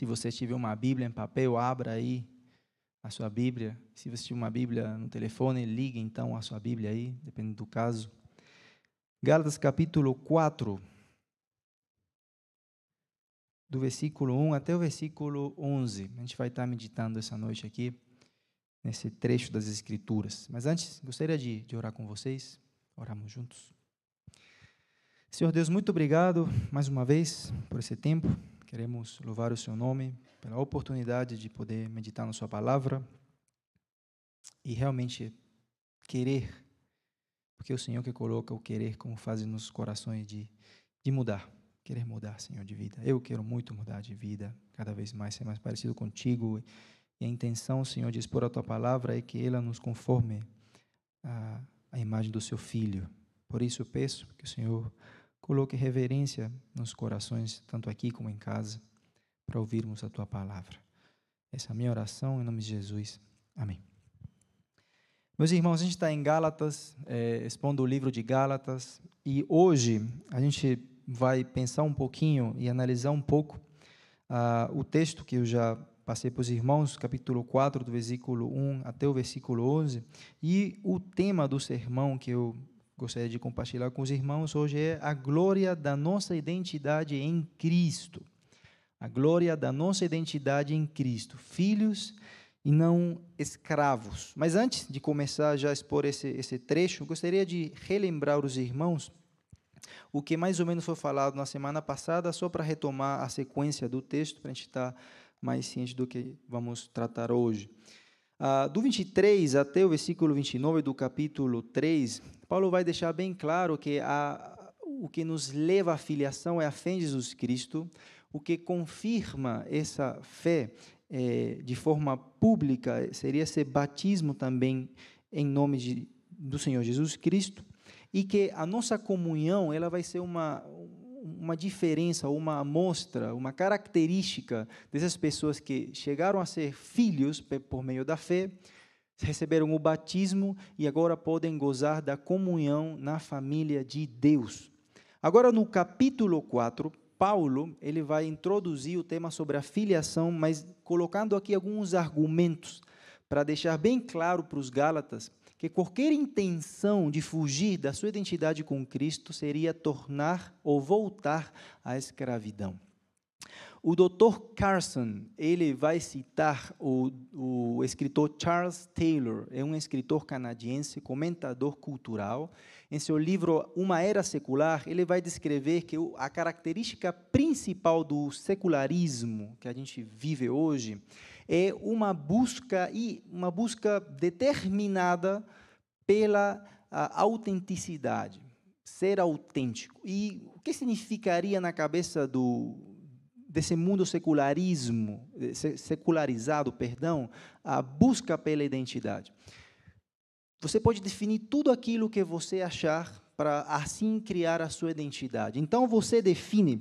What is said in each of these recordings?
Se você tiver uma Bíblia em papel, abra aí a sua Bíblia. Se você tiver uma Bíblia no telefone, ligue então a sua Bíblia aí, dependendo do caso. Gálatas capítulo 4, do versículo 1 até o versículo 11. A gente vai estar meditando essa noite aqui, nesse trecho das Escrituras. Mas antes, gostaria de, de orar com vocês. Oramos juntos. Senhor Deus, muito obrigado mais uma vez por esse tempo. Queremos louvar o Seu nome pela oportunidade de poder meditar na Sua palavra e realmente querer, porque é o Senhor que coloca o querer como fase nos corações de, de mudar, querer mudar, Senhor, de vida. Eu quero muito mudar de vida, cada vez mais ser mais parecido contigo. E a intenção, Senhor, de expor a Tua palavra é que ela nos conforme à, à imagem do Seu Filho. Por isso eu peço que o Senhor Coloque reverência nos corações, tanto aqui como em casa, para ouvirmos a tua palavra. Essa é a minha oração em nome de Jesus. Amém. Meus irmãos, a gente está em Gálatas, é, expondo o livro de Gálatas, e hoje a gente vai pensar um pouquinho e analisar um pouco uh, o texto que eu já passei para os irmãos, capítulo 4, do versículo 1 até o versículo 11, e o tema do sermão que eu gostaria de compartilhar com os irmãos hoje é a glória da nossa identidade em Cristo. A glória da nossa identidade em Cristo, filhos e não escravos. Mas antes de começar já a expor esse, esse trecho, gostaria de relembrar os irmãos o que mais ou menos foi falado na semana passada, só para retomar a sequência do texto, para a gente estar mais ciente do que vamos tratar hoje. Ah, do 23 até o versículo 29 do capítulo 3, Paulo vai deixar bem claro que a, o que nos leva à filiação é a fé em Jesus Cristo, o que confirma essa fé é, de forma pública seria esse batismo também em nome de, do Senhor Jesus Cristo, e que a nossa comunhão ela vai ser uma, uma diferença, uma amostra, uma característica dessas pessoas que chegaram a ser filhos por meio da fé, receberam o batismo e agora podem gozar da comunhão na família de Deus. Agora no capítulo 4, Paulo, ele vai introduzir o tema sobre a filiação, mas colocando aqui alguns argumentos para deixar bem claro para os gálatas que qualquer intenção de fugir da sua identidade com Cristo seria tornar ou voltar à escravidão. O Dr. Carson, ele vai citar o, o escritor Charles Taylor, é um escritor canadiense, comentador cultural. Em seu livro Uma Era Secular, ele vai descrever que a característica principal do secularismo que a gente vive hoje é uma busca e uma busca determinada pela autenticidade, ser autêntico. E o que significaria na cabeça do desse mundo secularismo, secularizado, perdão, a busca pela identidade. Você pode definir tudo aquilo que você achar para assim criar a sua identidade. Então você define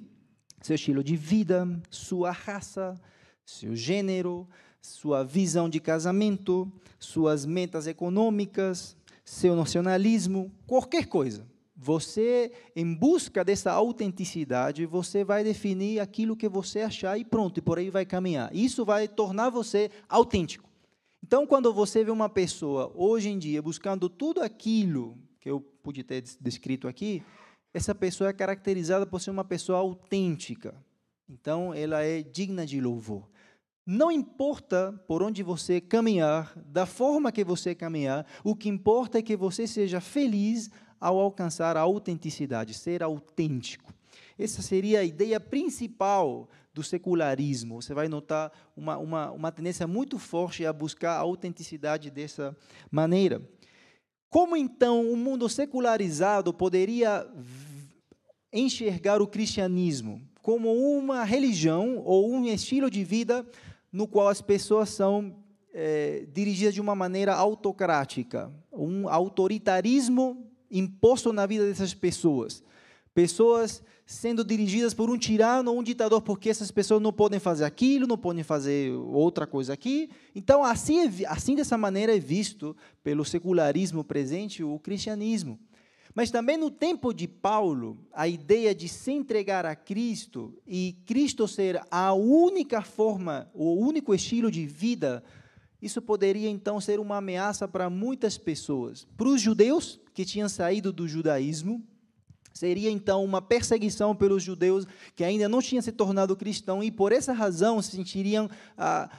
seu estilo de vida, sua raça, seu gênero, sua visão de casamento, suas metas econômicas, seu nacionalismo, qualquer coisa. Você, em busca dessa autenticidade, você vai definir aquilo que você achar e pronto, e por aí vai caminhar. Isso vai tornar você autêntico. Então, quando você vê uma pessoa, hoje em dia, buscando tudo aquilo que eu pude ter descrito aqui, essa pessoa é caracterizada por ser uma pessoa autêntica. Então, ela é digna de louvor. Não importa por onde você caminhar, da forma que você caminhar, o que importa é que você seja feliz ao alcançar a autenticidade, ser autêntico. Essa seria a ideia principal do secularismo. Você vai notar uma, uma, uma tendência muito forte a buscar a autenticidade dessa maneira. Como então o mundo secularizado poderia enxergar o cristianismo como uma religião ou um estilo de vida no qual as pessoas são é, dirigidas de uma maneira autocrática, um autoritarismo imposto na vida dessas pessoas. Pessoas sendo dirigidas por um tirano ou um ditador, porque essas pessoas não podem fazer aquilo, não podem fazer outra coisa aqui. Então, assim, é, assim dessa maneira é visto pelo secularismo presente o cristianismo. Mas também no tempo de Paulo, a ideia de se entregar a Cristo e Cristo ser a única forma, o único estilo de vida, isso poderia então ser uma ameaça para muitas pessoas. Para os judeus que tinham saído do judaísmo, seria então uma perseguição pelos judeus que ainda não tinham se tornado cristãos e por essa razão se sentiriam ah,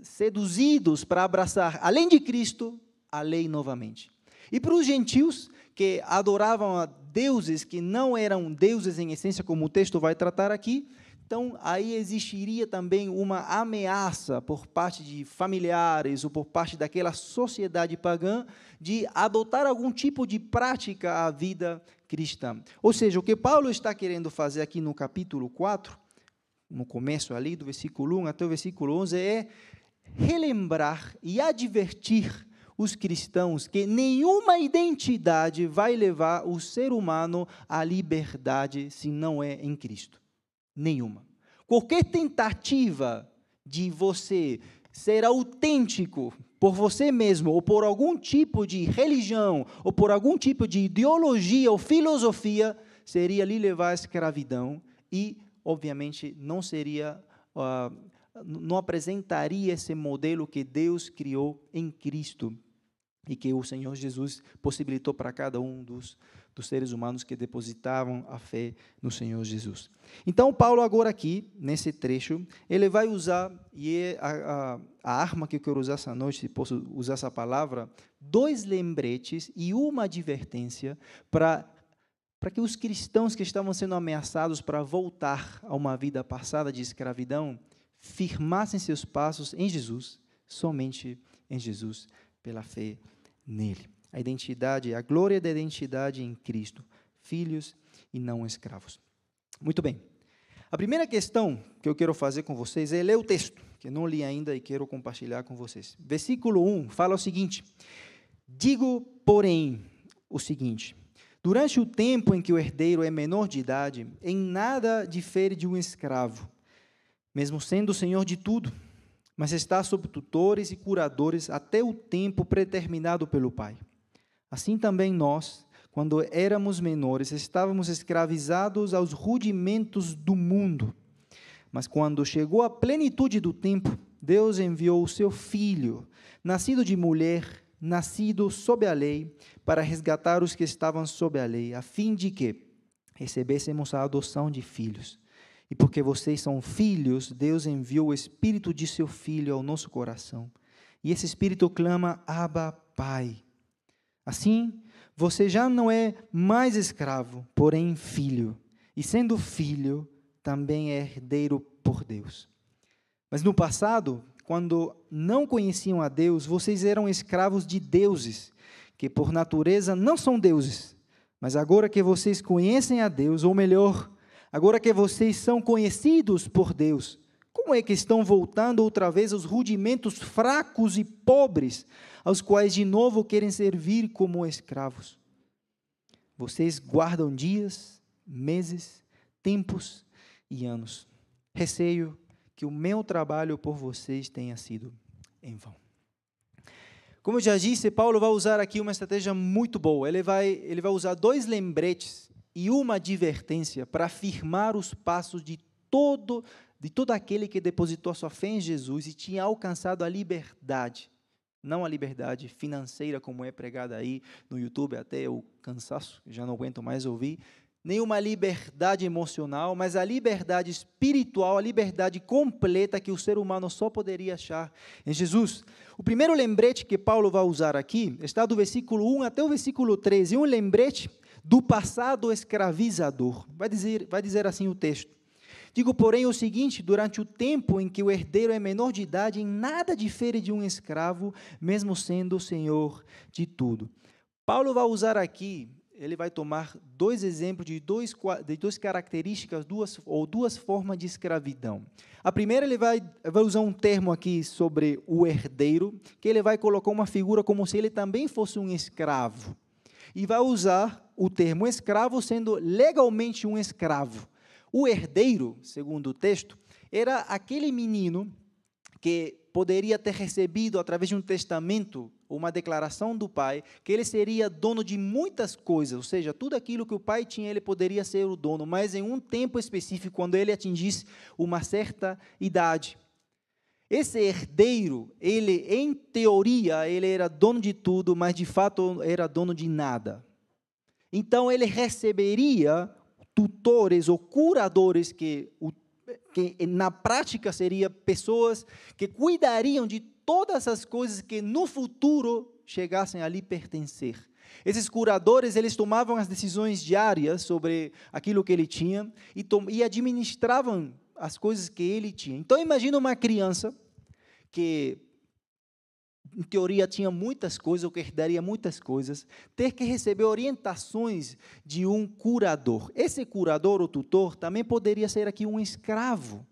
seduzidos para abraçar, além de Cristo, a lei novamente. E para os gentios que adoravam a deuses que não eram deuses em essência, como o texto vai tratar aqui, então aí existiria também uma ameaça por parte de familiares ou por parte daquela sociedade pagã de adotar algum tipo de prática à vida cristã. Ou seja, o que Paulo está querendo fazer aqui no capítulo 4, no começo ali do versículo 1 até o versículo 11 é relembrar e advertir os cristãos que nenhuma identidade vai levar o ser humano à liberdade se não é em Cristo. Nenhuma. Qualquer tentativa de você ser autêntico por você mesmo, ou por algum tipo de religião, ou por algum tipo de ideologia ou filosofia, seria lhe levar à escravidão e, obviamente, não seria. Uh, não apresentaria esse modelo que Deus criou em Cristo e que o Senhor Jesus possibilitou para cada um dos, dos seres humanos que depositavam a fé no Senhor Jesus. Então, Paulo, agora aqui, nesse trecho, ele vai usar, e é a, a, a arma que eu quero usar essa noite, se posso usar essa palavra, dois lembretes e uma advertência para para que os cristãos que estavam sendo ameaçados para voltar a uma vida passada de escravidão firmassem seus passos em Jesus, somente em Jesus, pela fé nele. A identidade, a glória da identidade em Cristo, filhos e não escravos. Muito bem. A primeira questão que eu quero fazer com vocês é ler o texto, que eu não li ainda e quero compartilhar com vocês. Versículo 1 fala o seguinte: Digo, porém, o seguinte: Durante o tempo em que o herdeiro é menor de idade, em nada difere de um escravo, mesmo sendo senhor de tudo mas está sob tutores e curadores até o tempo predeterminado pelo Pai. Assim também nós, quando éramos menores, estávamos escravizados aos rudimentos do mundo. Mas quando chegou a plenitude do tempo, Deus enviou o seu filho, nascido de mulher, nascido sob a lei, para resgatar os que estavam sob a lei, a fim de que recebêssemos a adoção de filhos. E porque vocês são filhos, Deus enviou o Espírito de seu Filho ao nosso coração. E esse Espírito clama, Abba, Pai. Assim, você já não é mais escravo, porém filho. E sendo filho, também é herdeiro por Deus. Mas no passado, quando não conheciam a Deus, vocês eram escravos de deuses, que por natureza não são deuses. Mas agora que vocês conhecem a Deus, ou melhor, Agora que vocês são conhecidos por Deus, como é que estão voltando outra vez aos rudimentos fracos e pobres, aos quais de novo querem servir como escravos? Vocês guardam dias, meses, tempos e anos. Receio que o meu trabalho por vocês tenha sido em vão. Como eu já disse, Paulo vai usar aqui uma estratégia muito boa. Ele vai, ele vai usar dois lembretes e uma advertência para afirmar os passos de todo de todo aquele que depositou a sua fé em Jesus e tinha alcançado a liberdade, não a liberdade financeira como é pregada aí no YouTube até o cansaço, já não aguento mais ouvir, nem uma liberdade emocional, mas a liberdade espiritual, a liberdade completa que o ser humano só poderia achar em Jesus. O primeiro lembrete que Paulo vai usar aqui está do versículo 1 até o versículo 13, um lembrete do passado escravizador. Vai dizer, vai dizer assim o texto. Digo, porém, o seguinte: durante o tempo em que o herdeiro é menor de idade, em nada difere de um escravo, mesmo sendo o senhor de tudo. Paulo vai usar aqui, ele vai tomar dois exemplos de, dois, de duas características, duas, ou duas formas de escravidão. A primeira, ele vai, vai usar um termo aqui sobre o herdeiro, que ele vai colocar uma figura como se ele também fosse um escravo. E vai usar o termo escravo sendo legalmente um escravo. O herdeiro, segundo o texto, era aquele menino que poderia ter recebido através de um testamento, uma declaração do pai, que ele seria dono de muitas coisas, ou seja, tudo aquilo que o pai tinha, ele poderia ser o dono, mas em um tempo específico, quando ele atingisse uma certa idade. Esse herdeiro, ele em teoria, ele era dono de tudo, mas de fato era dono de nada. Então ele receberia tutores ou curadores que que na prática seria pessoas que cuidariam de todas as coisas que no futuro chegassem ali pertencer. Esses curadores, eles tomavam as decisões diárias sobre aquilo que ele tinha e, e administravam as coisas que ele tinha. Então imagina uma criança que em teoria tinha muitas coisas, ou que herdaria muitas coisas, ter que receber orientações de um curador. Esse curador ou tutor também poderia ser aqui um escravo.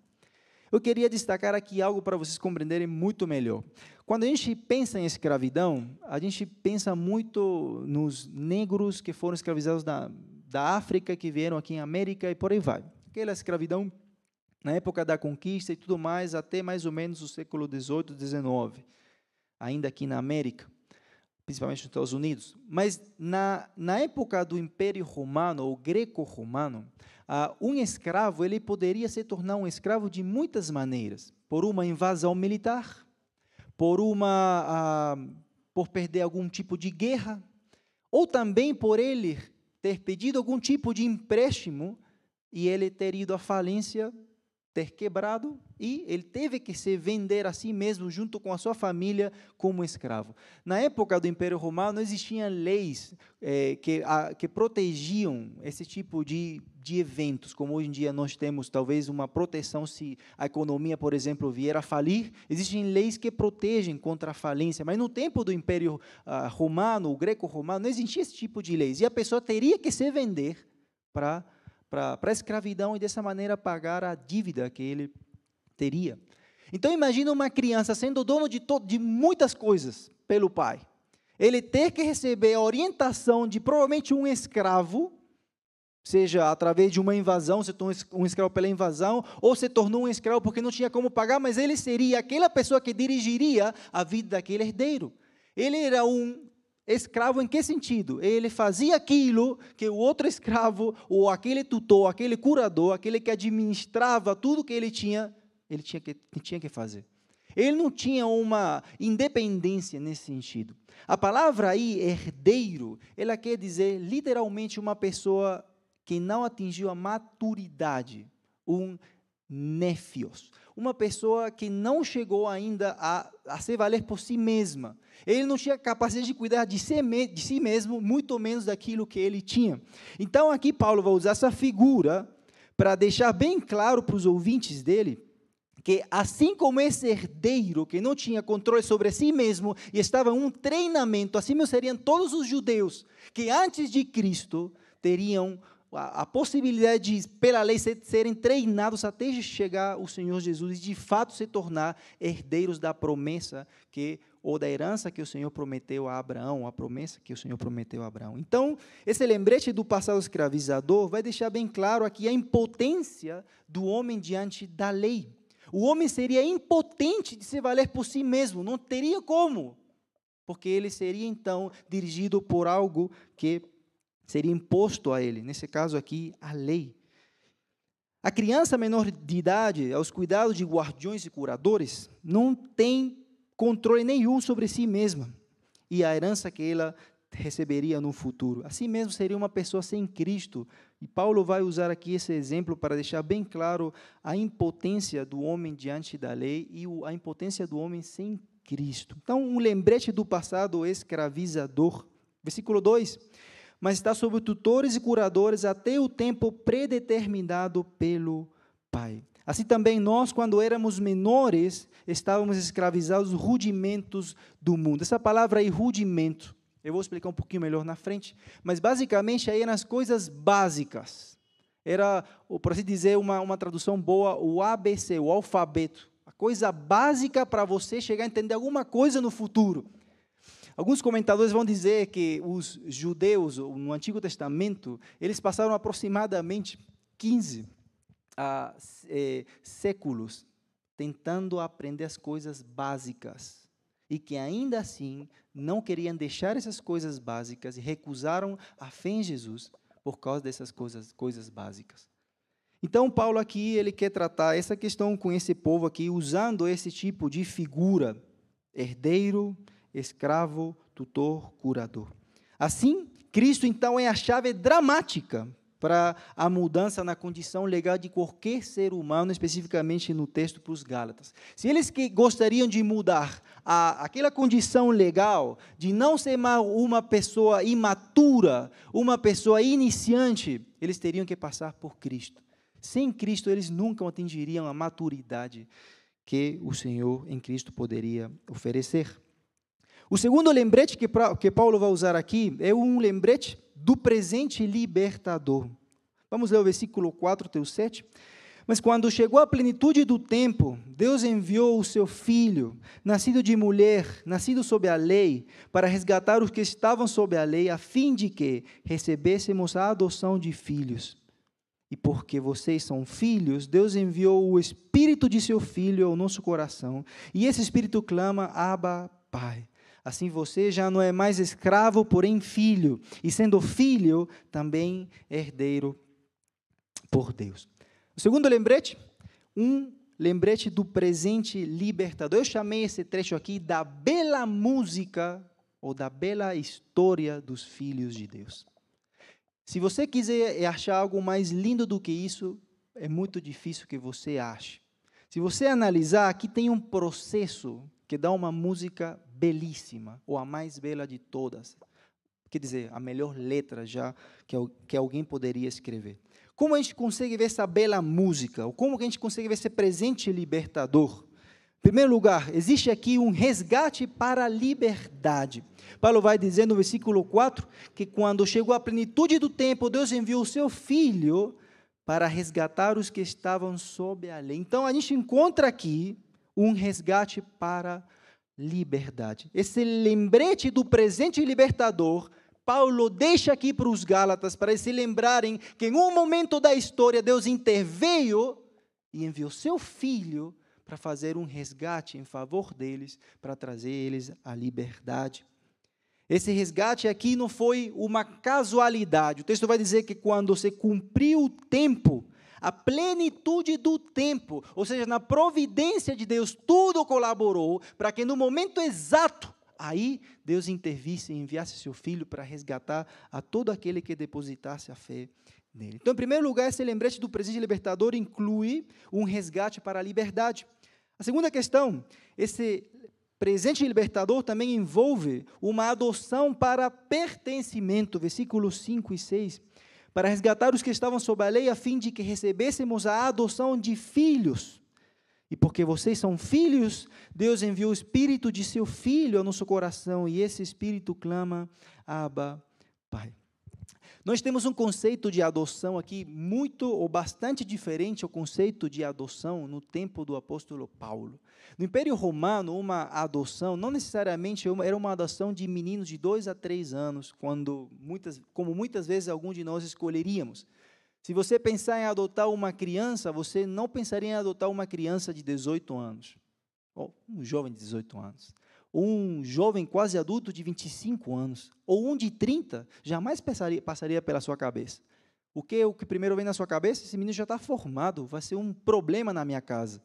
Eu queria destacar aqui algo para vocês compreenderem muito melhor. Quando a gente pensa em escravidão, a gente pensa muito nos negros que foram escravizados da, da África, que vieram aqui em América e por aí vai. Aquela escravidão na época da conquista e tudo mais, até mais ou menos o século XVIII, XIX ainda aqui na América, principalmente nos Estados Unidos. Mas na, na época do Império Romano, ou Greco-Romano, uh, um escravo ele poderia se tornar um escravo de muitas maneiras. Por uma invasão militar, por uma uh, por perder algum tipo de guerra, ou também por ele ter pedido algum tipo de empréstimo e ele ter ido à falência ter quebrado e ele teve que se vender a si mesmo junto com a sua família como escravo. Na época do Império Romano não existiam leis é, que, a, que protegiam esse tipo de, de eventos, como hoje em dia nós temos talvez uma proteção se a economia, por exemplo, vier a falir. Existem leis que protegem contra a falência, mas no tempo do Império uh, Romano, o Greco-Romano, não existia esse tipo de leis e a pessoa teria que se vender para a escravidão e dessa maneira pagar a dívida que ele teria. Então imagina uma criança sendo dono de, de muitas coisas pelo pai. Ele ter que receber a orientação de provavelmente um escravo, seja através de uma invasão, se tornou um escravo pela invasão, ou se tornou um escravo porque não tinha como pagar, mas ele seria aquela pessoa que dirigiria a vida daquele herdeiro. Ele era um Escravo em que sentido? Ele fazia aquilo que o outro escravo, ou aquele tutor, aquele curador, aquele que administrava tudo que ele tinha, ele tinha que, tinha que fazer. Ele não tinha uma independência nesse sentido. A palavra aí, herdeiro, ela quer dizer literalmente uma pessoa que não atingiu a maturidade, um néfios, uma pessoa que não chegou ainda a, a se valer por si mesma. Ele não tinha capacidade de cuidar de si, de si mesmo, muito menos daquilo que ele tinha. Então, aqui Paulo vai usar essa figura para deixar bem claro para os ouvintes dele que assim como esse herdeiro que não tinha controle sobre si mesmo e estava em um treinamento, assim seriam todos os judeus que antes de Cristo teriam a, a possibilidade de, pela lei, ser, serem treinados até chegar o Senhor Jesus e de fato se tornar herdeiros da promessa que ou da herança que o Senhor prometeu a Abraão, a promessa que o Senhor prometeu a Abraão. Então, esse lembrete do passado escravizador vai deixar bem claro aqui a impotência do homem diante da lei. O homem seria impotente de se valer por si mesmo, não teria como, porque ele seria então dirigido por algo que seria imposto a ele, nesse caso aqui, a lei. A criança menor de idade, aos cuidados de guardiões e curadores, não tem controle nenhum sobre si mesma e a herança que ela receberia no futuro. Assim mesmo seria uma pessoa sem Cristo. E Paulo vai usar aqui esse exemplo para deixar bem claro a impotência do homem diante da lei e a impotência do homem sem Cristo. Então, um lembrete do passado escravizador. Versículo 2: mas está sob tutores e curadores até o tempo predeterminado pelo Pai. Assim também nós, quando éramos menores, estávamos escravizados rudimentos do mundo. Essa palavra aí, rudimento, eu vou explicar um pouquinho melhor na frente, mas basicamente aí eram as coisas básicas. Era, por assim dizer, uma, uma tradução boa, o ABC, o alfabeto. A coisa básica para você chegar a entender alguma coisa no futuro. Alguns comentadores vão dizer que os judeus, no Antigo Testamento, eles passaram aproximadamente 15 a, é, séculos tentando aprender as coisas básicas e que ainda assim não queriam deixar essas coisas básicas e recusaram a fé em Jesus por causa dessas coisas, coisas básicas. Então, Paulo aqui, ele quer tratar essa questão com esse povo aqui, usando esse tipo de figura, herdeiro, escravo, tutor, curador. Assim, Cristo, então, é a chave dramática para a mudança na condição legal de qualquer ser humano, especificamente no texto para os Gálatas. Se eles que gostariam de mudar a, aquela condição legal de não ser uma pessoa imatura, uma pessoa iniciante, eles teriam que passar por Cristo. Sem Cristo, eles nunca atingiriam a maturidade que o Senhor em Cristo poderia oferecer. O segundo lembrete que, que Paulo vai usar aqui é um lembrete do presente libertador. Vamos ler o versículo 4 até o 7. Mas quando chegou a plenitude do tempo, Deus enviou o seu filho, nascido de mulher, nascido sob a lei, para resgatar os que estavam sob a lei, a fim de que recebêssemos a adoção de filhos. E porque vocês são filhos, Deus enviou o espírito de seu filho ao nosso coração, e esse espírito clama: Abba, Pai. Assim você já não é mais escravo, porém filho, e sendo filho, também herdeiro por Deus. O segundo lembrete, um lembrete do presente libertador. Eu chamei esse trecho aqui da bela música ou da bela história dos filhos de Deus. Se você quiser achar algo mais lindo do que isso, é muito difícil que você ache. Se você analisar, aqui tem um processo que dá uma música belíssima, ou a mais bela de todas. Quer dizer, a melhor letra já que, que alguém poderia escrever. Como a gente consegue ver essa bela música? Ou como a gente consegue ver esse presente libertador? Em primeiro lugar, existe aqui um resgate para a liberdade. Paulo vai dizer no versículo 4 que quando chegou a plenitude do tempo, Deus enviou o seu filho para resgatar os que estavam sob a lei. Então a gente encontra aqui um resgate para liberdade. Esse lembrete do presente libertador, Paulo deixa aqui para os Gálatas para eles se lembrarem que em um momento da história Deus interveio e enviou seu filho para fazer um resgate em favor deles, para trazer eles à liberdade. Esse resgate aqui não foi uma casualidade. O texto vai dizer que quando se cumpriu o tempo, a plenitude do tempo, ou seja, na providência de Deus, tudo colaborou para que no momento exato, aí Deus intervisse e enviasse seu filho para resgatar a todo aquele que depositasse a fé nele. Então, em primeiro lugar, esse lembrete do presente libertador inclui um resgate para a liberdade. A segunda questão, esse presente libertador também envolve uma adoção para pertencimento, versículos 5 e 6 para resgatar os que estavam sob a lei, a fim de que recebêssemos a adoção de filhos. E porque vocês são filhos, Deus enviou o Espírito de seu Filho ao nosso coração, e esse Espírito clama, Abba, Pai. Nós temos um conceito de adoção aqui muito ou bastante diferente ao conceito de adoção no tempo do apóstolo Paulo. No Império Romano, uma adoção não necessariamente era uma adoção de meninos de dois a três anos, quando muitas, como muitas vezes algum de nós escolheríamos. Se você pensar em adotar uma criança, você não pensaria em adotar uma criança de 18 anos, ou um jovem de 18 anos. Um jovem quase adulto de 25 anos, ou um de 30, jamais passaria, passaria pela sua cabeça. O que, o que primeiro vem na sua cabeça? Esse menino já está formado, vai ser um problema na minha casa.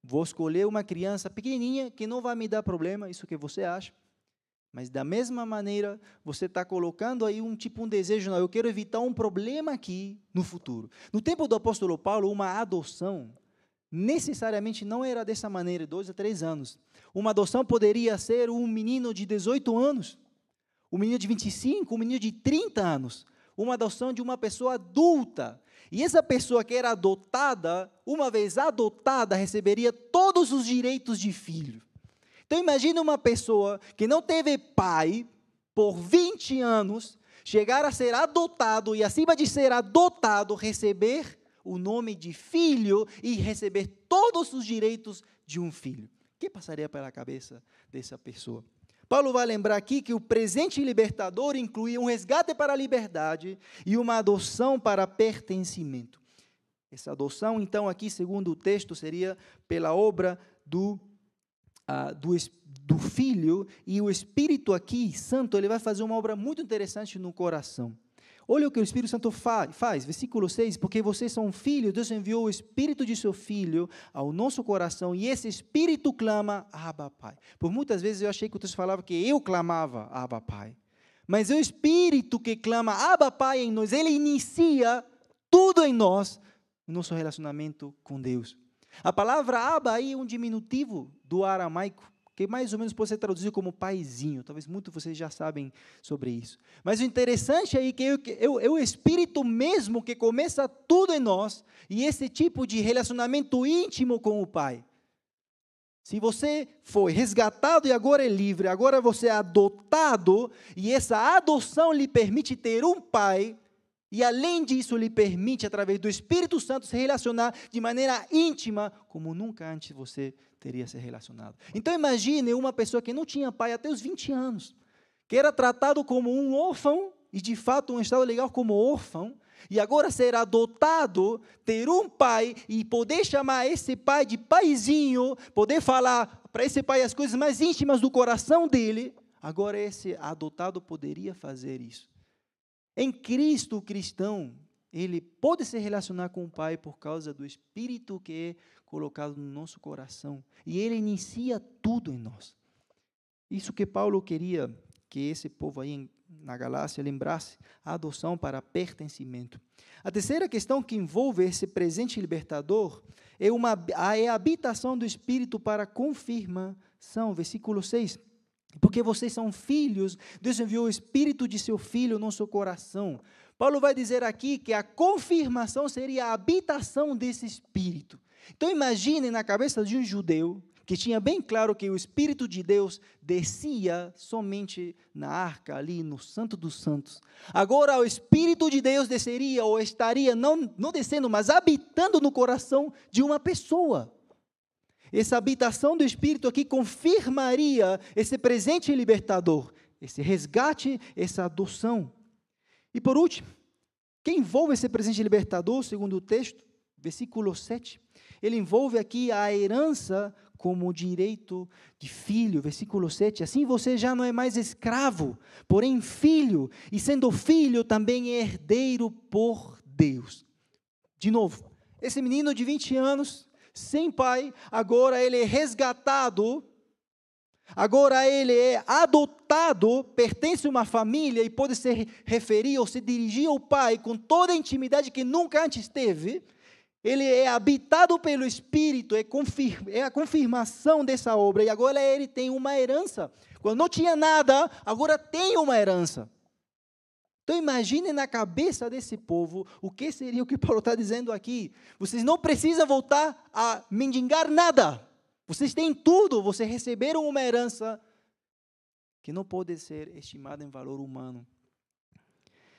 Vou escolher uma criança pequenininha que não vai me dar problema, isso que você acha. Mas da mesma maneira, você está colocando aí um tipo um desejo, não, eu quero evitar um problema aqui no futuro. No tempo do apóstolo Paulo, uma adoção necessariamente não era dessa maneira, dois a três anos. Uma adoção poderia ser um menino de 18 anos, um menino de 25, um menino de 30 anos. Uma adoção de uma pessoa adulta, e essa pessoa que era adotada, uma vez adotada, receberia todos os direitos de filho. Então imagine uma pessoa que não teve pai por 20 anos, chegar a ser adotado e acima de ser adotado, receber o nome de filho e receber todos os direitos de um filho. O que passaria pela cabeça dessa pessoa? Paulo vai lembrar aqui que o presente libertador inclui um resgate para a liberdade e uma adoção para pertencimento. Essa adoção, então, aqui, segundo o texto, seria pela obra do, uh, do, do Filho, e o Espírito aqui, Santo, ele vai fazer uma obra muito interessante no coração. Olha o que o Espírito Santo fa faz, versículo 6, porque vocês são filhos, Deus enviou o Espírito de seu Filho ao nosso coração, e esse Espírito clama, Abba, Pai. Por muitas vezes eu achei que o texto falava que eu clamava, Abba, Pai. Mas é o Espírito que clama, Abba, Pai em nós, ele inicia tudo em nós, o nosso relacionamento com Deus. A palavra Abba aí é um diminutivo do aramaico, que mais ou menos pode ser traduzido como paizinho. Talvez muitos de vocês já sabem sobre isso. Mas o interessante aí é que é o, Espírito mesmo que começa tudo em nós, e esse tipo de relacionamento íntimo com o Pai. Se você foi resgatado e agora é livre, agora você é adotado, e essa adoção lhe permite ter um pai, e além disso lhe permite, através do Espírito Santo, se relacionar de maneira íntima, como nunca antes você teria se relacionado. Então imagine uma pessoa que não tinha pai até os 20 anos, que era tratado como um órfão, e de fato um estado legal como órfão, e agora ser adotado, ter um pai e poder chamar esse pai de paizinho, poder falar para esse pai as coisas mais íntimas do coração dele, agora esse adotado poderia fazer isso. Em Cristo, o cristão, ele pode se relacionar com o Pai por causa do Espírito que colocado no nosso coração. E ele inicia tudo em nós. Isso que Paulo queria que esse povo aí na Galácia lembrasse, a adoção para pertencimento. A terceira questão que envolve esse presente libertador é, uma, é a habitação do Espírito para confirmação. Versículo 6. Porque vocês são filhos, Deus enviou o Espírito de seu Filho no seu coração. Paulo vai dizer aqui que a confirmação seria a habitação desse Espírito. Então imagine na cabeça de um judeu que tinha bem claro que o Espírito de Deus descia somente na arca, ali no Santo dos Santos. Agora o Espírito de Deus desceria ou estaria, não, não descendo, mas habitando no coração de uma pessoa. Essa habitação do Espírito aqui confirmaria esse presente libertador, esse resgate, essa adoção. E por último, quem envolve esse presente libertador, segundo o texto, versículo 7, ele envolve aqui a herança como direito de filho. Versículo 7. Assim você já não é mais escravo, porém filho, e sendo filho também é herdeiro por Deus. De novo, esse menino de 20 anos, sem pai, agora ele é resgatado, agora ele é adotado, pertence a uma família e pode se referir ou se dirigir ao pai com toda a intimidade que nunca antes teve ele é habitado pelo Espírito, é, é, a confirmação dessa obra, e agora ele tem uma herança. Quando não tinha nada, agora tem uma herança. Então imagine na cabeça desse povo o que seria o que Paulo está dizendo aqui. Vocês não precisam voltar a mendigar nada. Vocês têm tudo, vocês receberam uma herança que não pode ser estimada em valor humano.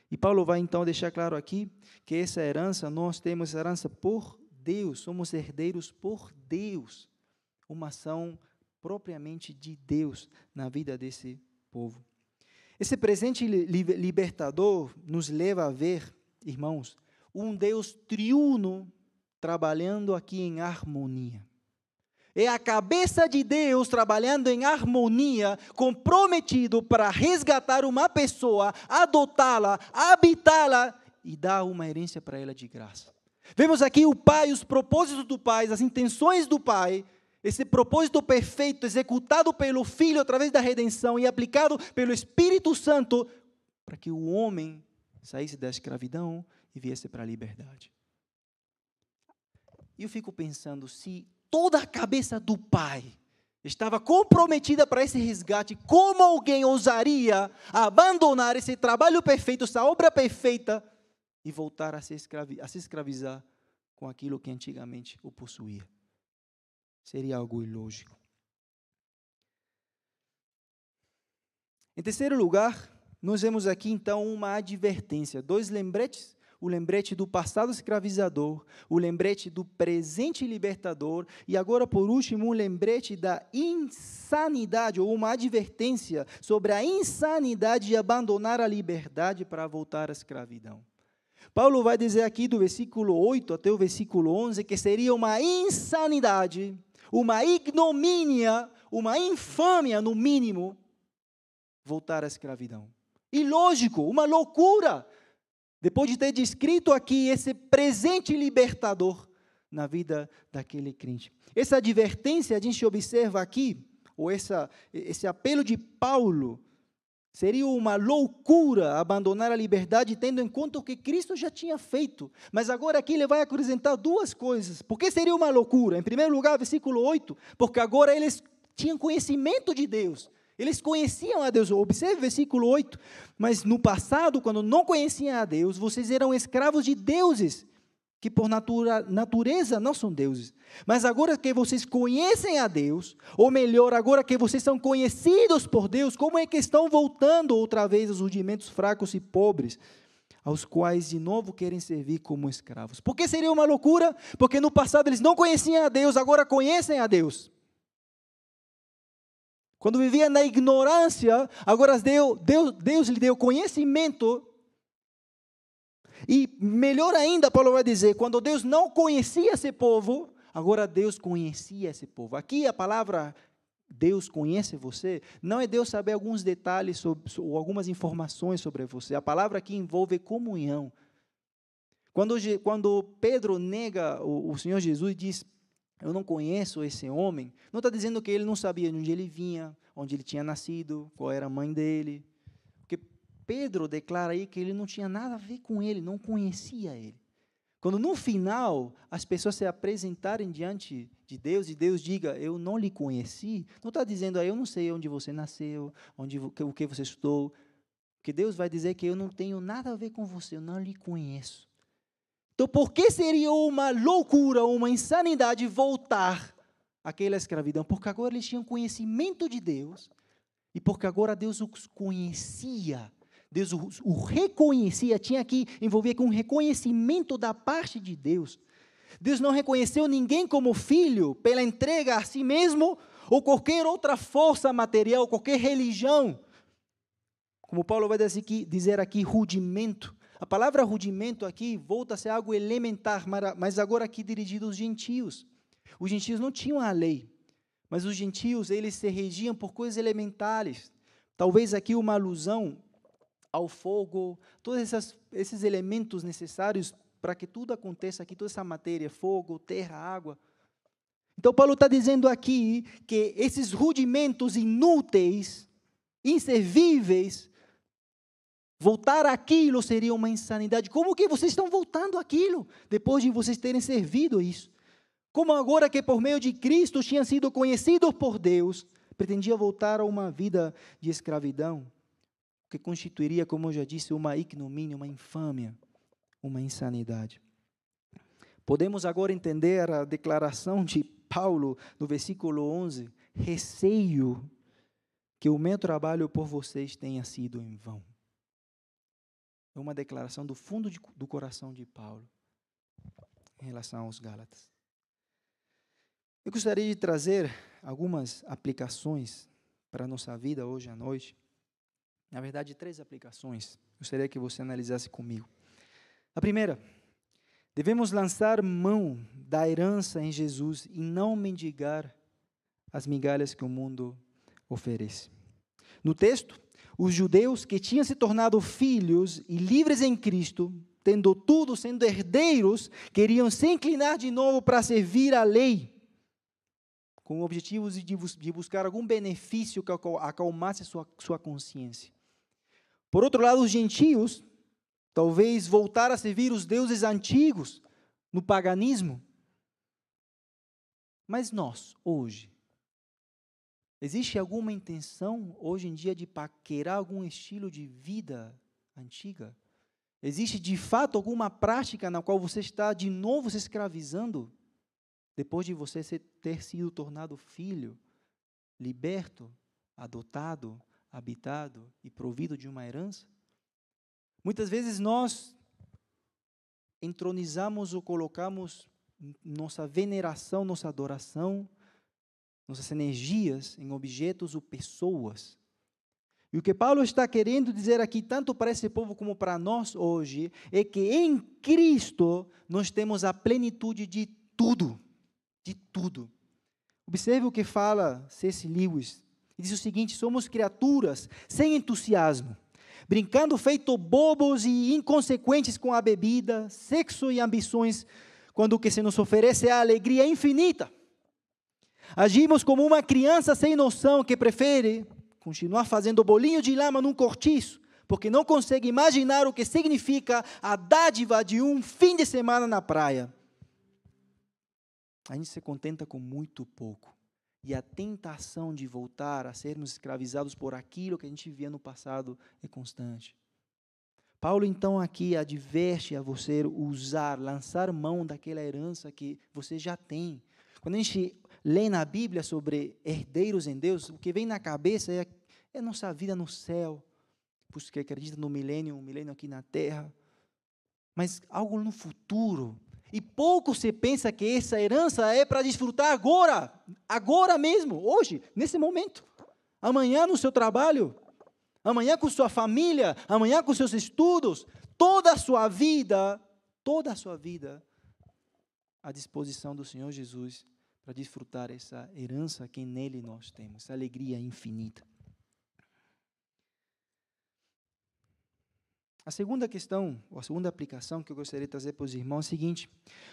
E Paulo vai então deixar claro aqui que essa herança, nós temos herança por Deus, somos herdeiros por Deus. Uma ação propriamente de Deus na vida desse povo. Esse presente libertador nos leva a ver, irmãos, um Deus triuno trabalhando aqui em harmonia. É a cabeça de Deus trabalhando em harmonia, comprometido para resgatar uma pessoa, adotá-la, habitá-la e dar uma herência para ela de graça. Vemos aqui o Pai, os propósitos do Pai, as intenções do Pai, esse propósito perfeito executado pelo Filho através da redenção e aplicado pelo Espírito Santo para que o homem saísse da escravidão e viesse para a liberdade. E eu fico pensando, se toda a cabeça do pai estava comprometida para esse resgate. Como alguém ousaria abandonar esse trabalho perfeito, essa obra perfeita, e voltar a se, escravi a se escravizar com aquilo que antigamente o possuía? Seria algo ilógico. Em terceiro lugar, nós vemos aqui então uma advertência, dois lembretes o lembrete do passado escravizador, o lembrete do presente libertador e agora, por último, um lembrete da insanidade ou uma advertência sobre a insanidade de abandonar a liberdade para voltar à escravidão. Paulo vai dizer aqui do versículo 8 até o versículo 11 que seria uma insanidade, uma ignomínia, uma infâmia, no mínimo, voltar à escravidão. E lógico, uma loucura, depois de ter descrito aqui esse presente libertador na vida daquele crente. Essa advertência a gente observa aqui, ou essa, esse apelo de Paulo, Seria uma loucura abandonar a liberdade tendo em conta o que Cristo já tinha feito. Mas agora aqui ele vai acrescentar duas coisas. Por que seria uma loucura? Em primeiro lugar, versículo 8, porque agora eles tinham conhecimento de Deus. Eles conheciam a Deus. Observe o versículo 8. Mas no passado, quando não conheciam a Deus, vocês eram escravos de deuses que por natura, natureza não são deuses. Mas agora que vocês conhecem a Deus, ou melhor, agora que vocês são conhecidos por Deus, como é que estão voltando outra vez aos rudimentos fracos e pobres, aos quais de novo querem servir como escravos? Por que seria uma loucura? Porque no passado eles não conheciam a Deus, agora conhecem a Deus. Quando viviam na ignorância, agora Deus, Deus, Deus lhe deu conhecimento e melhor ainda, Paulo vai dizer, quando Deus não conhecia esse povo, agora Deus conhecia esse povo. Aqui a palavra Deus conhece você, não é Deus saber alguns detalhes sobre, ou algumas informações sobre você. A palavra aqui envolve comunhão. Quando, quando Pedro nega o, o Senhor Jesus e diz, eu não conheço esse homem, não está dizendo que ele não sabia de onde ele vinha, onde ele tinha nascido, qual era a mãe dele. Pedro declara aí que ele não tinha nada a ver com ele, não conhecia ele. Quando no final as pessoas se apresentarem diante de Deus e Deus diga, eu não lhe conheci, não está dizendo, ah, eu não sei onde você nasceu, onde, o que você estudou. Que Deus vai dizer que eu não tenho nada a ver com você, eu não lhe conheço. Então, por que seria uma loucura, uma insanidade voltar àquela escravidão? Porque agora eles tinham conhecimento de Deus e porque agora Deus os conhecia Deus o, reconhecia, tinha que envolver com um reconhecimento da parte de Deus. Deus não reconheceu ninguém como filho pela entrega a si mesmo ou qualquer outra força material, qualquer religião. Como Paulo vai dizer aqui, dizer aqui rudimento. A palavra rudimento aqui volta a ser algo elementar, mas agora aqui dirigido aos gentios. Os gentios não tinham a lei, mas os gentios eles se regiam por coisas elementares. Talvez aqui uma alusão ao fogo, todos esses, elementos necessários para que tudo aconteça aqui, toda essa matéria, fogo, terra, água. Então, Paulo está dizendo aqui que esses rudimentos inúteis, inservíveis, voltar àquilo seria uma insanidade. Como que vocês estão voltando àquilo, depois de vocês terem servido isso? Como agora que por meio de Cristo tinham sido conhecidos por Deus, pretendia voltar a uma vida de escravidão? que constituiria, como eu já disse, uma ignomínia, uma infâmia, uma insanidade. Podemos agora entender a declaração de Paulo no versículo 11: receio que o meu trabalho por vocês tenha sido em vão. É uma declaração do fundo de, do coração de Paulo em relação aos Gálatas. Eu gostaria de trazer algumas aplicações para a nossa vida hoje à noite na verdade, três aplicações. Gostaria que você analisasse comigo. A primeira, devemos lançar mão da herança em Jesus e não mendigar as migalhas que o mundo oferece. No texto, os judeus que tinham se tornado filhos e livres em Cristo, tendo tudo, sendo herdeiros, queriam se inclinar de novo para servir a lei, com o objetivo de buscar algum benefício que acalmasse sua, sua consciência. Por outro lado, os gentios talvez voltar a servir os deuses antigos no paganismo. Mas nós, hoje, existe alguma intenção hoje em dia de paquerar algum estilo de vida antiga? Existe de fato alguma prática na qual você está de novo se escravizando depois de você ter sido tornado filho, liberto, adotado, habitado e provido de uma herança? Muitas vezes nós entronizamos ou colocamos nossa veneração, nossa adoração, nossas energias em objetos ou pessoas. E o que Paulo está querendo dizer aqui, tanto para esse povo como para nós hoje, é que em Cristo nós temos a plenitude de tudo. De tudo. Observe o que fala C.S. Lewis. Ele diz o seguinte: somos criaturas sem entusiasmo, brincando feito bobos e inconsequentes com a bebida, sexo e ambições, quando o que se nos oferece é a alegria infinita. Agimos como uma criança sem noção que prefere continuar fazendo bolinho de lama num cortiço, porque não consegue imaginar o que significa a dádiva de um fim de semana na praia. A gente se contenta com muito pouco. E a tentação de voltar a sermos escravizados por aquilo que a gente via no passado é constante. Paulo então aqui adverte a você usar, lançar mão daquela herança que você já tem. Quando a gente lê na Bíblia sobre herdeiros em Deus, o que vem na cabeça é, é nossa vida no céu, os que acreditam no milênio, um milênio aqui na terra, mas algo no futuro. E pouco se pensa que essa herança é para desfrutar agora, agora mesmo, hoje, nesse momento. Amanhã no seu trabalho, amanhã com sua família, amanhã com seus estudos, toda a sua vida, toda a sua vida à disposição do Senhor Jesus para desfrutar essa herança que nele nós temos, essa alegria infinita. A segunda questão, ou a segunda aplicação que eu gostaria de trazer para os irmãos é a seguinte: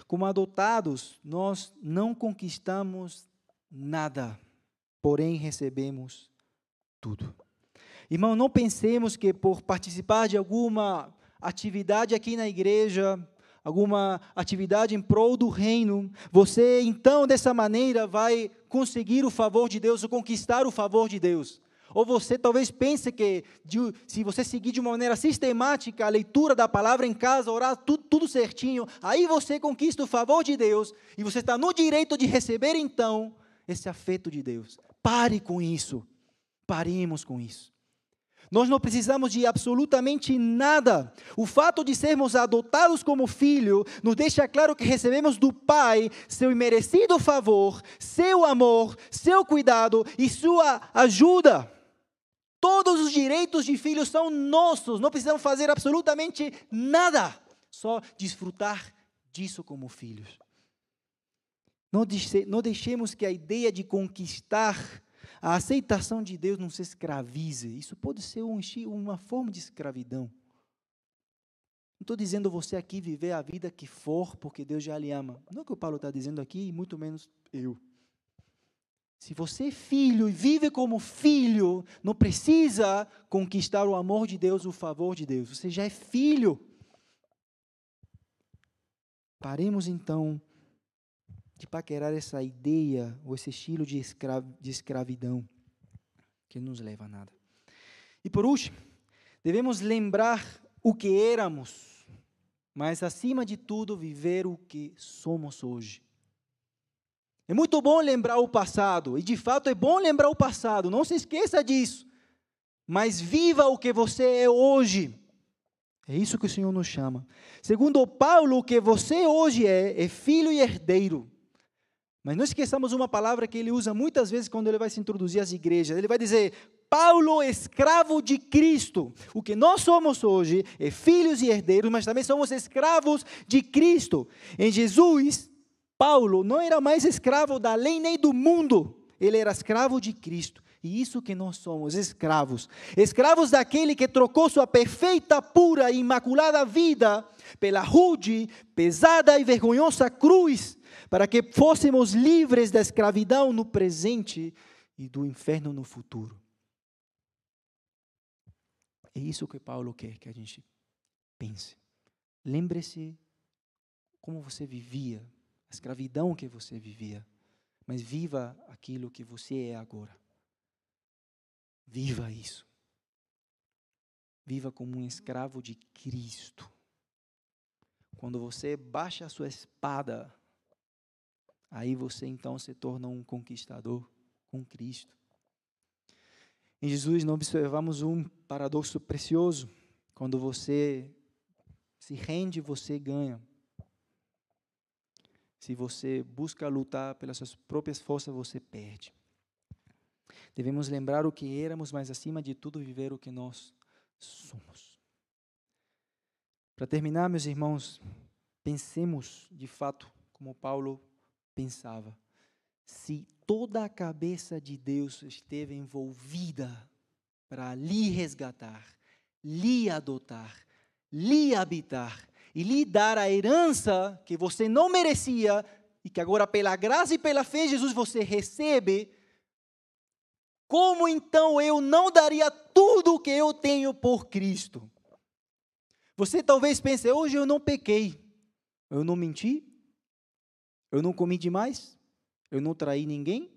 como adotados, nós não conquistamos nada, porém recebemos tudo. Irmão, não pensemos que por participar de alguma atividade aqui na igreja, alguma atividade em prol do reino, você então dessa maneira vai conseguir o favor de Deus ou conquistar o favor de Deus. Ou você talvez pense que de, se você seguir de uma maneira sistemática a leitura da palavra em casa, orar tudo, tudo certinho, aí você conquista o favor de Deus e você está no direito de receber então esse afeto de Deus. Pare com isso. Paremos com isso. Nós não precisamos de absolutamente nada. O fato de sermos adotados como filho nos deixa claro que recebemos do Pai seu imerecido favor, seu amor, seu cuidado e sua ajuda. Todos os direitos de filhos são nossos, não precisamos fazer absolutamente nada, só desfrutar disso como filhos. Não deixemos que a ideia de conquistar a aceitação de Deus não se escravize. Isso pode ser um, uma forma de escravidão. Não estou dizendo você aqui viver a vida que for, porque Deus já lhe ama. Não é o que o Paulo está dizendo aqui, e muito menos eu. Se você é filho e vive como filho, não precisa conquistar o amor de Deus, o favor de Deus. Você já é filho. Paremos então de paquerar essa ideia ou esse estilo de, escra de escravidão que não nos leva a nada. E por último, devemos lembrar o que éramos, mas acima de tudo, viver o que somos hoje. É muito bom lembrar o passado, e de fato é bom lembrar o passado, não se esqueça disso. Mas viva o que você é hoje. É isso que o Senhor nos chama. Segundo Paulo, o que você hoje é, é filho e herdeiro. Mas não esqueçamos uma palavra que ele usa muitas vezes quando ele vai se introduzir às igrejas. Ele vai dizer: Paulo, escravo de Cristo. O que nós somos hoje é filhos e herdeiros, mas também somos escravos de Cristo. Em Jesus, Paulo não era mais escravo da lei nem do mundo, ele era escravo de Cristo. E isso que nós somos, escravos. Escravos daquele que trocou sua perfeita, pura e imaculada vida pela rude, pesada e vergonhosa cruz para que fôssemos livres da escravidão no presente e do inferno no futuro. É isso que Paulo quer que a gente pense. Lembre-se como você vivia, a escravidão que você vivia, mas viva aquilo que você é agora. Viva isso. Viva como um escravo de Cristo. Quando você baixa a sua espada Aí você então se torna um conquistador com Cristo. Em Jesus nós observamos um paradoxo precioso. Quando você se rende, você ganha. Se você busca lutar pelas suas próprias forças, você perde. Devemos lembrar o que éramos, mas acima de tudo viver o que nós somos. Para terminar, meus irmãos, pensemos de fato como Paulo pensava. Se toda a cabeça de Deus esteve envolvida para lhe resgatar, lhe adotar, lhe habitar e lhe dar a herança que você não merecia e que agora, pela graça e pela fé em Jesus, você recebe, como então eu não daria tudo o que eu tenho por Cristo? Você talvez pense, hoje eu não pequei, eu não menti, eu não comi demais, eu não traí ninguém,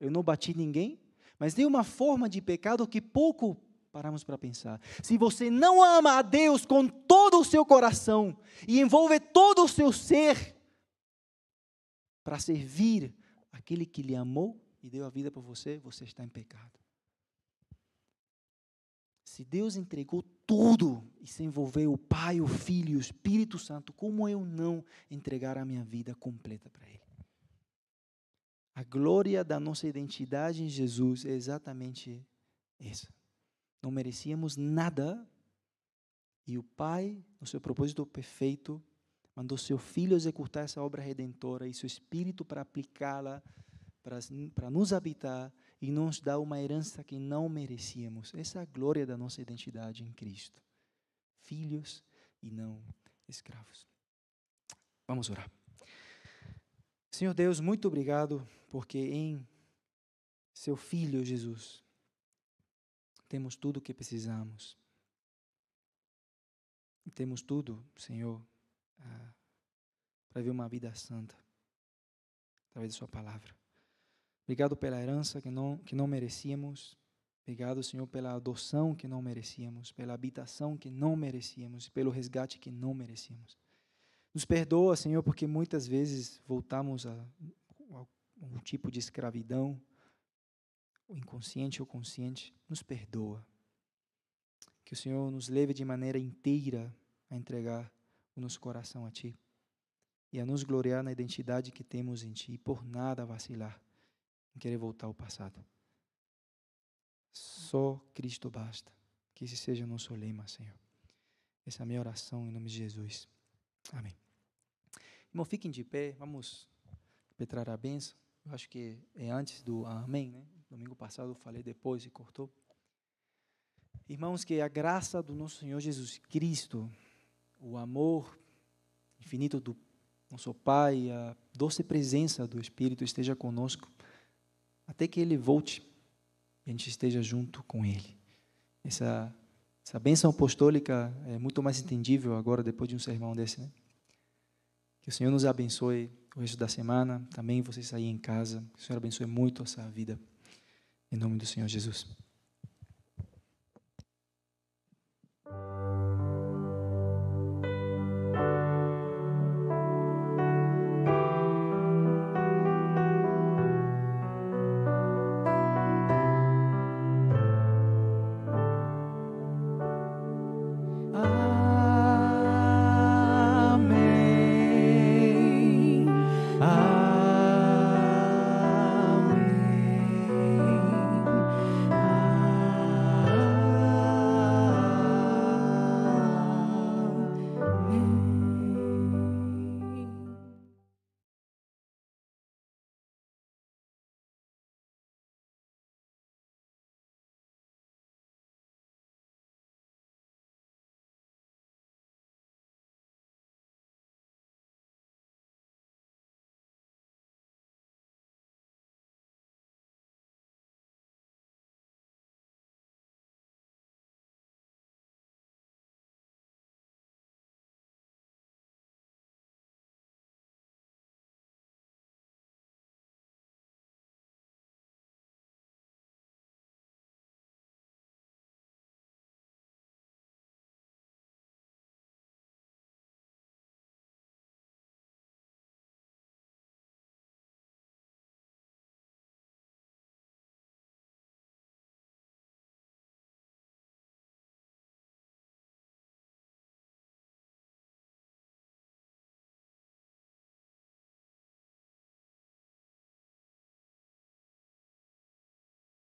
eu não bati ninguém, mas tem uma forma de pecado que pouco paramos para pensar. Se você não ama a Deus com todo o seu coração e envolve todo o seu ser para servir aquele que lhe amou e deu a vida por você, você está em pecado. Se Deus entregou tudo e se envolveu o Pai, o Filho e o Espírito Santo, como eu não entregar a minha vida completa para Ele? A glória da nossa identidade em Jesus é exatamente essa. Não merecíamos nada e o Pai, no seu propósito perfeito, mandou seu Filho executar essa obra redentora e seu Espírito para aplicá-la, para, para nos habitar e nos dar uma herança que não merecíamos. Essa é a glória da nossa identidade em Cristo. Filhos e não escravos. Vamos orar. Senhor Deus, muito obrigado, porque em seu Filho Jesus temos tudo o que precisamos. Temos tudo, Senhor, ah, para viver uma vida santa, através de Sua palavra. Obrigado pela herança que não, que não merecíamos. Obrigado, Senhor, pela adoção que não merecíamos, pela habitação que não merecíamos, pelo resgate que não merecíamos. Nos perdoa, Senhor, porque muitas vezes voltamos a, a um tipo de escravidão, inconsciente ou consciente. Nos perdoa. Que o Senhor nos leve de maneira inteira a entregar o nosso coração a Ti e a nos gloriar na identidade que temos em Ti, e por nada vacilar em querer voltar ao passado. Só Cristo basta. Que esse seja o nosso lema, Senhor. Essa é a minha oração em nome de Jesus. Amém. Irmão, fiquem de pé, vamos petrar a benção. Eu acho que é antes do amém, né? Domingo passado eu falei depois e cortou. Irmãos, que a graça do nosso Senhor Jesus Cristo, o amor infinito do nosso Pai, a doce presença do Espírito esteja conosco até que Ele volte e a gente esteja junto com Ele. Essa, essa bênção apostólica é muito mais entendível agora, depois de um sermão desse, né? Que o Senhor nos abençoe o resto da semana. Também vocês aí em casa. Que o Senhor abençoe muito a sua vida. Em nome do Senhor Jesus.